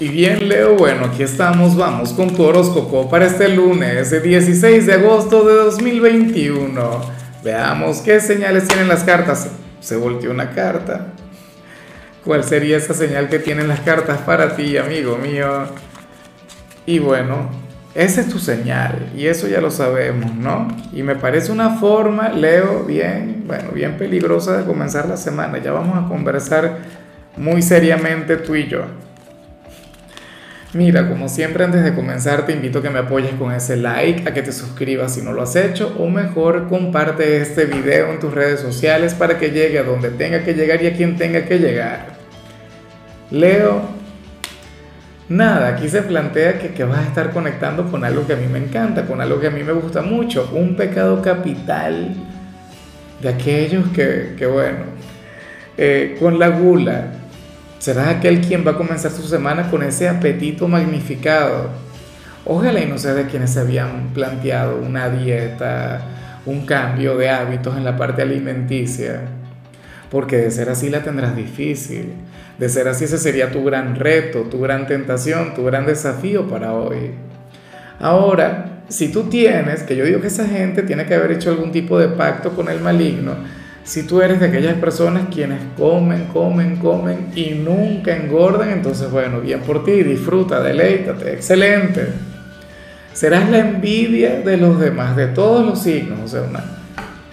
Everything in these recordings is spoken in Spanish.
Y bien, Leo, bueno, aquí estamos, vamos con tu horóscopo para este lunes, 16 de agosto de 2021. Veamos qué señales tienen las cartas. Se volteó una carta. ¿Cuál sería esa señal que tienen las cartas para ti, amigo mío? Y bueno, esa es tu señal, y eso ya lo sabemos, ¿no? Y me parece una forma, Leo, bien, bueno, bien peligrosa de comenzar la semana. Ya vamos a conversar muy seriamente tú y yo. Mira, como siempre antes de comenzar te invito a que me apoyes con ese like, a que te suscribas si no lo has hecho o mejor comparte este video en tus redes sociales para que llegue a donde tenga que llegar y a quien tenga que llegar. Leo, nada, aquí se plantea que, vas a estar conectando con algo que a mí me encanta, con algo que a mí me gusta mucho, un pecado capital de aquellos que, que bueno, eh, con la gula, Serás aquel quien va a comenzar su semana con ese apetito magnificado. Ojalá y no sea de quienes se habían planteado una dieta, un cambio de hábitos en la parte alimenticia. Porque de ser así la tendrás difícil. De ser así ese sería tu gran reto, tu gran tentación, tu gran desafío para hoy. Ahora, si tú tienes, que yo digo que esa gente tiene que haber hecho algún tipo de pacto con el maligno, si tú eres de aquellas personas quienes comen, comen, comen y nunca engordan, entonces bueno, bien por ti, disfruta, deleítate, excelente. Serás la envidia de los demás, de todos los signos, o sea, una,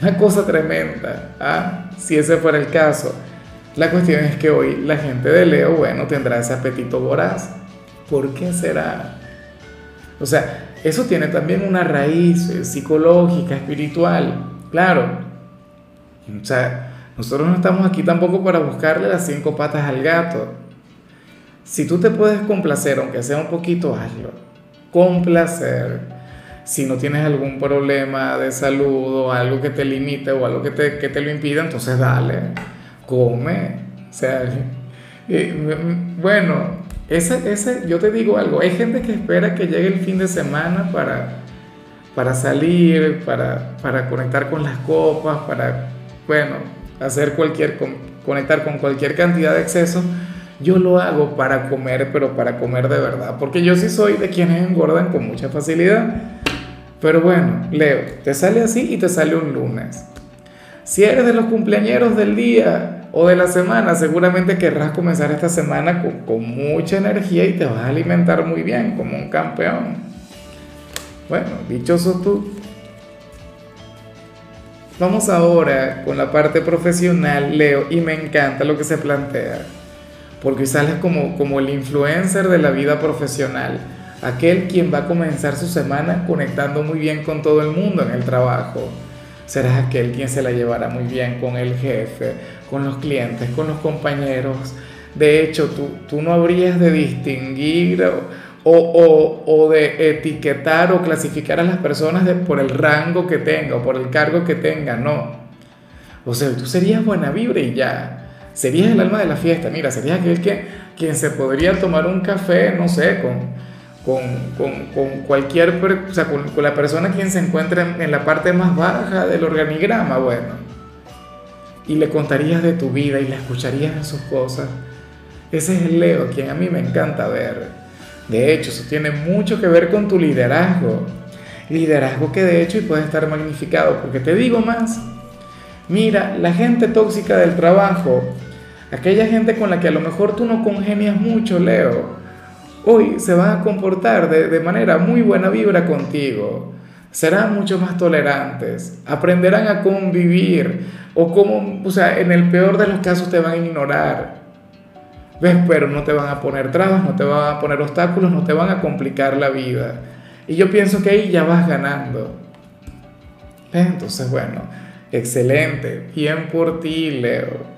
una cosa tremenda, ¿ah? si ese fuera el caso. La cuestión es que hoy la gente de Leo, bueno, tendrá ese apetito voraz. ¿Por qué será? O sea, eso tiene también una raíz eh, psicológica, espiritual. Claro, o sea, nosotros no estamos aquí tampoco para buscarle las cinco patas al gato. Si tú te puedes complacer, aunque sea un poquito, hazlo. Complacer. Si no tienes algún problema de salud o algo que te limite o algo que te, que te lo impida, entonces dale, come. O sea, bueno, ese, ese, yo te digo algo, hay gente que espera que llegue el fin de semana para, para salir, para, para conectar con las copas, para bueno, hacer cualquier, conectar con cualquier cantidad de exceso, yo lo hago para comer, pero para comer de verdad, porque yo sí soy de quienes engordan con mucha facilidad. Pero bueno, Leo, te sale así y te sale un lunes. Si eres de los cumpleañeros del día o de la semana, seguramente querrás comenzar esta semana con, con mucha energía y te vas a alimentar muy bien, como un campeón. Bueno, dichoso tú. Vamos ahora con la parte profesional, Leo, y me encanta lo que se plantea, porque sales como, como el influencer de la vida profesional, aquel quien va a comenzar su semana conectando muy bien con todo el mundo en el trabajo. Serás aquel quien se la llevará muy bien con el jefe, con los clientes, con los compañeros. De hecho, tú, tú no habrías de distinguir o, de etiquetar o clasificar a las personas por el rango que tenga o por el cargo que tenga, no. O sea, tú serías buena vibra y ya. Serías el alma de la fiesta. Mira, serías aquel que quien se podría tomar un café, no sé, con, con, cualquier, o sea, con, la persona quien se encuentra en, la parte más baja del organigrama, bueno. Y le contarías de tu vida y le escucharías en sus cosas. Ese es el Leo, quien a mí me encanta ver. De hecho, eso tiene mucho que ver con tu liderazgo. Liderazgo que de hecho y puede estar magnificado, porque te digo más. Mira, la gente tóxica del trabajo, aquella gente con la que a lo mejor tú no congenias mucho, Leo, hoy se van a comportar de, manera muy buena vibra contigo. Serán mucho más tolerantes, aprenderán a convivir, o como, o sea, en el peor de los casos te van a ignorar. ¿Ves? Pero no te van a poner trabas, no te van a poner obstáculos, no te van a complicar la vida. Y yo pienso que ahí ya vas ganando. Entonces, bueno, excelente. Bien por ti, Leo.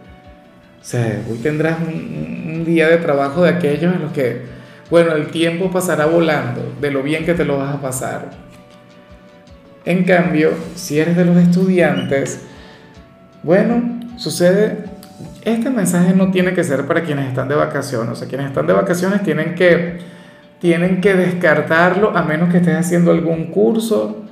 O sea, hoy tendrás un, día de trabajo de aquellos en los que, bueno, el tiempo pasará volando, de lo bien que te lo vas a pasar. En cambio, si eres de los estudiantes, bueno, sucede este mensaje no tiene que ser para quienes están de vacaciones. O sea, quienes están de vacaciones tienen que, tienen que descartarlo a menos que estés haciendo algún curso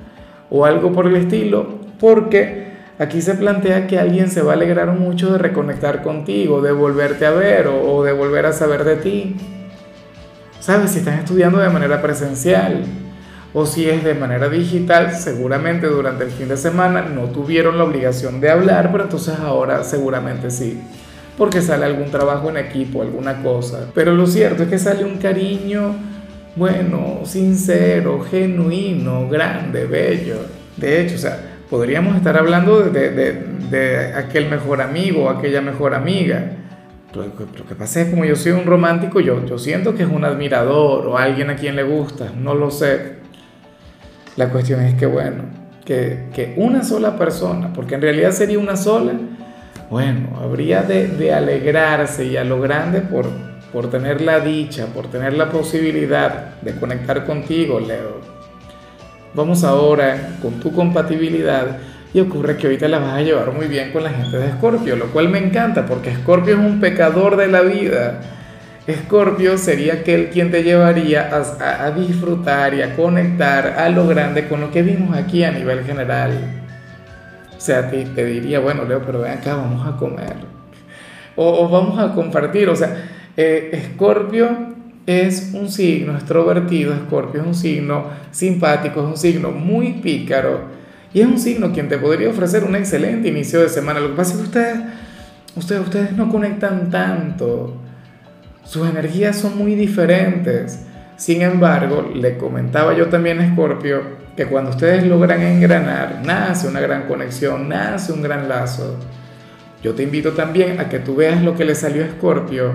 o algo por el estilo, porque aquí se plantea que alguien se va a alegrar mucho de reconectar contigo, de volverte a ver o, de volver a saber de ti. ¿sabes? Si están estudiando de manera presencial o si es de manera digital, seguramente durante el fin de semana no tuvieron la obligación de hablar, pero entonces ahora seguramente sí, porque sale algún trabajo en equipo, alguna cosa. Pero lo cierto es que sale un cariño, bueno, sincero, genuino, grande, bello. De hecho, o sea, podríamos estar hablando de, de, de, aquel mejor amigo, aquella mejor amiga. Lo, lo, que pasa es como yo soy un romántico, yo, yo siento que es un admirador o alguien a quien le gusta, no lo sé. La cuestión es que, bueno, que, que una sola persona, porque en realidad sería una sola, bueno, habría de, alegrarse y a lo grande por, por tener la dicha, por tener la posibilidad de conectar contigo, Leo. Vamos ahora con tu compatibilidad y ocurre que hoy te la vas a llevar muy bien con la gente de Escorpio, lo cual me encanta porque Escorpio es un pecador de la vida. Escorpio sería aquel quien te llevaría a, a, disfrutar y a conectar a lo grande con lo que vimos aquí a nivel general. O sea, te, te diría, bueno, Leo, pero ven acá, vamos a comer. O, vamos a compartir. O sea, eh, Escorpio es un signo extrovertido, Escorpio es un signo simpático, es un signo muy pícaro y es un signo quien te podría ofrecer un excelente inicio de semana. Lo que pasa es que ustedes, ustedes, ustedes no conectan tanto, sus energías son muy diferentes. Sin embargo, le comentaba yo también a Escorpio que cuando ustedes logran engranar, nace una gran conexión, nace un gran lazo. Yo te invito también a que tú veas lo que le salió a Escorpio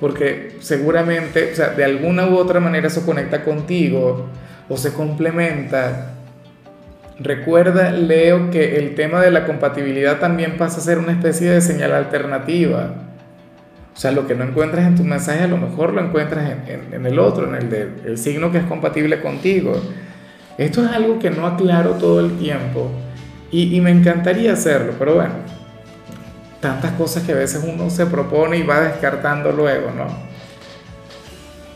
porque seguramente, o sea, de alguna u otra manera eso conecta contigo o se complementa. Recuerda, Leo, que el tema de la compatibilidad también pasa a ser una especie de señal alternativa. O sea, lo que no encuentras en tu mensaje a lo mejor lo encuentras en, en, el otro, en el del signo que es compatible contigo. Esto es algo que no aclaro todo el tiempo y, y me encantaría hacerlo, pero bueno, tantas cosas que a veces uno se propone y va descartando luego, ¿no?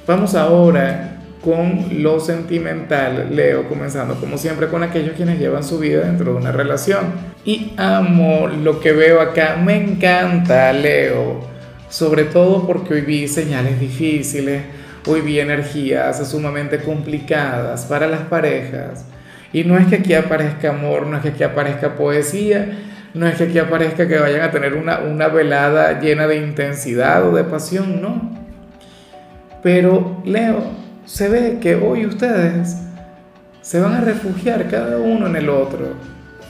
Vamos ahora con lo sentimental, Leo, comenzando como siempre con aquellos quienes llevan su vida dentro de una relación. Y amo lo que veo acá, me encanta, Leo, sobre todo porque hoy vi señales difíciles, hoy vi energías sumamente complicadas para las parejas. Y no es que aquí aparezca amor, no es que aquí aparezca poesía, no es que aquí aparezca que vayan a tener una, una velada llena de intensidad o de pasión, no. Pero Leo, se ve que hoy ustedes se van a refugiar cada uno en el otro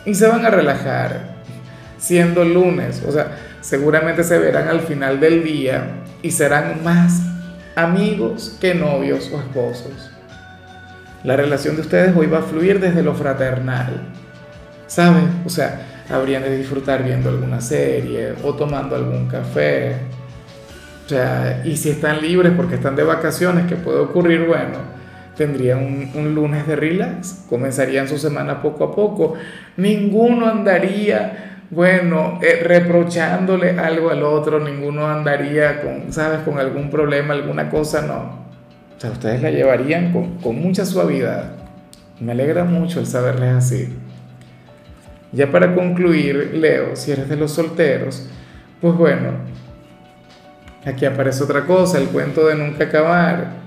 y se van a relajar, siendo lunes, o sea, seguramente se verán al final del día y serán más amigos que novios o esposos. La relación de ustedes hoy va a fluir desde lo fraternal, ¿saben? O sea, habrían de disfrutar viendo alguna serie o tomando algún café. O sea, y si están libres porque están de vacaciones, ¿qué puede ocurrir? Bueno, tendrían un, un, lunes de relax, comenzarían su semana poco a poco. Ninguno andaría, bueno, eh, reprochándole algo al otro, ninguno andaría con, ¿sabes?, con algún problema, alguna cosa, no. O sea, ustedes la llevarían con, con mucha suavidad. Me alegra mucho el saberles así. Ya para concluir, Leo, si eres de los solteros, pues bueno, aquí aparece otra cosa, el cuento de nunca acabar.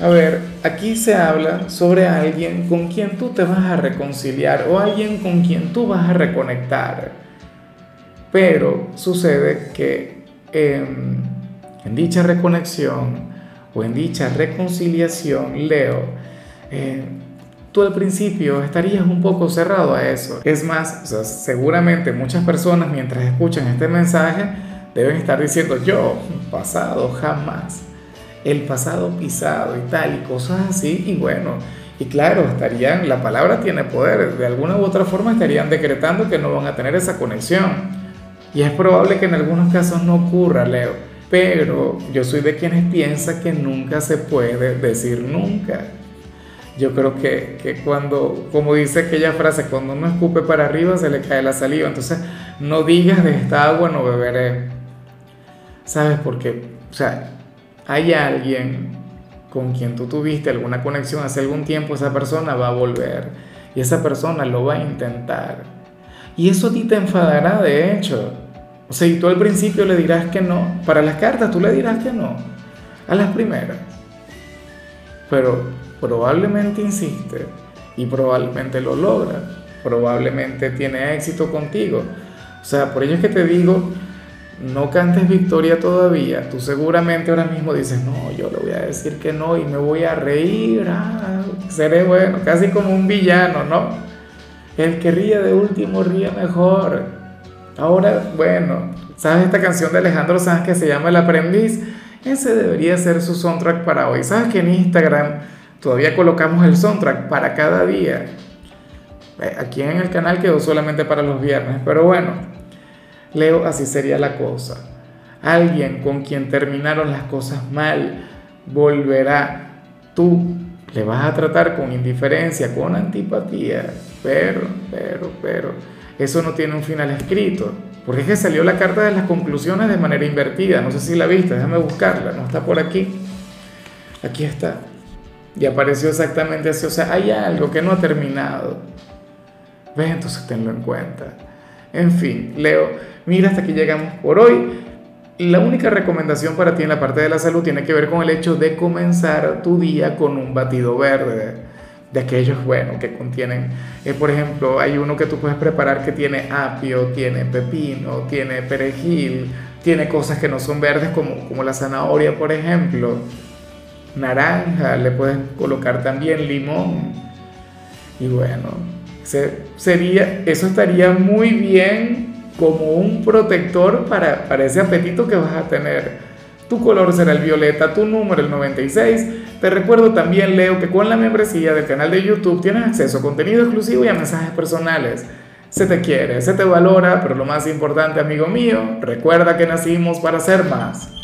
A ver, aquí se habla sobre alguien con quien tú te vas a reconciliar o alguien con quien tú vas a reconectar. Pero sucede que en, en dicha reconexión o en dicha reconciliación, Leo, eh, tú al principio estarías un poco cerrado a eso. Es más, seguramente muchas personas mientras escuchan este mensaje deben estar diciendo yo, pasado, jamás. El pasado pisado y tal y cosas así. Y bueno, y claro, estarían, la palabra tiene poder, de alguna u otra forma estarían decretando que no van a tener esa conexión. Y es probable que en algunos casos no ocurra, Leo. Pero yo soy de quienes piensan que nunca se puede decir nunca yo creo que, que, cuando, como dice aquella frase, cuando uno escupe para arriba se le cae la saliva. Entonces, no digas de esta agua no beberé. ¿Sabes? Porque, o sea, hay alguien con quien tú tuviste alguna conexión hace algún tiempo, esa persona va a volver y esa persona lo va a intentar. Y eso a ti te enfadará, de hecho. O sea, y tú al principio le dirás que no. Para las cartas tú le dirás que no a las primeras. Pero probablemente insiste y probablemente lo logra, probablemente tiene éxito contigo. O sea, por ello es que te digo, no cantes victoria todavía. Tú seguramente ahora mismo dices, no, yo le voy a decir que no y me voy a reír, ah, seré bueno, casi como un villano, ¿no? El que ríe de último ríe mejor. Ahora, bueno, ¿sabes esta canción de Alejandro Sanz que se llama El aprendiz? Ese debería ser su soundtrack para hoy. ¿Sabes que en Instagram todavía colocamos el soundtrack para cada día? Aquí en el canal quedó solamente para los viernes, pero bueno, Leo, así sería la cosa. Alguien con quien terminaron las cosas mal volverá. Tú le vas a tratar con indiferencia, con antipatía, pero, pero, pero, eso no tiene un final escrito. Porque es que salió la carta de las conclusiones de manera invertida. No sé si la viste, déjame buscarla, no está por aquí. Aquí está. Y apareció exactamente así. O sea, hay algo que no ha terminado. ¿Ves? Entonces tenlo en cuenta. En fin, Leo, mira, hasta aquí llegamos por hoy. La única recomendación para ti en la parte de la salud tiene que ver con el hecho de comenzar tu día con un batido verde, de aquellos, bueno, que contienen, eh, por ejemplo, hay uno que tú puedes preparar que tiene apio, tiene pepino, tiene perejil, tiene cosas que no son verdes como, como la zanahoria, por ejemplo, naranja, le puedes colocar también limón. Y bueno, sería, eso estaría muy bien como un protector para, para ese apetito que vas a tener. Tu color será el violeta, tu número el 96. Te recuerdo también, Leo, que con la membresía del canal de YouTube tienes acceso a contenido exclusivo y a mensajes personales. Se te quiere, se te valora, pero lo más importante, amigo mío, recuerda que nacimos para ser más.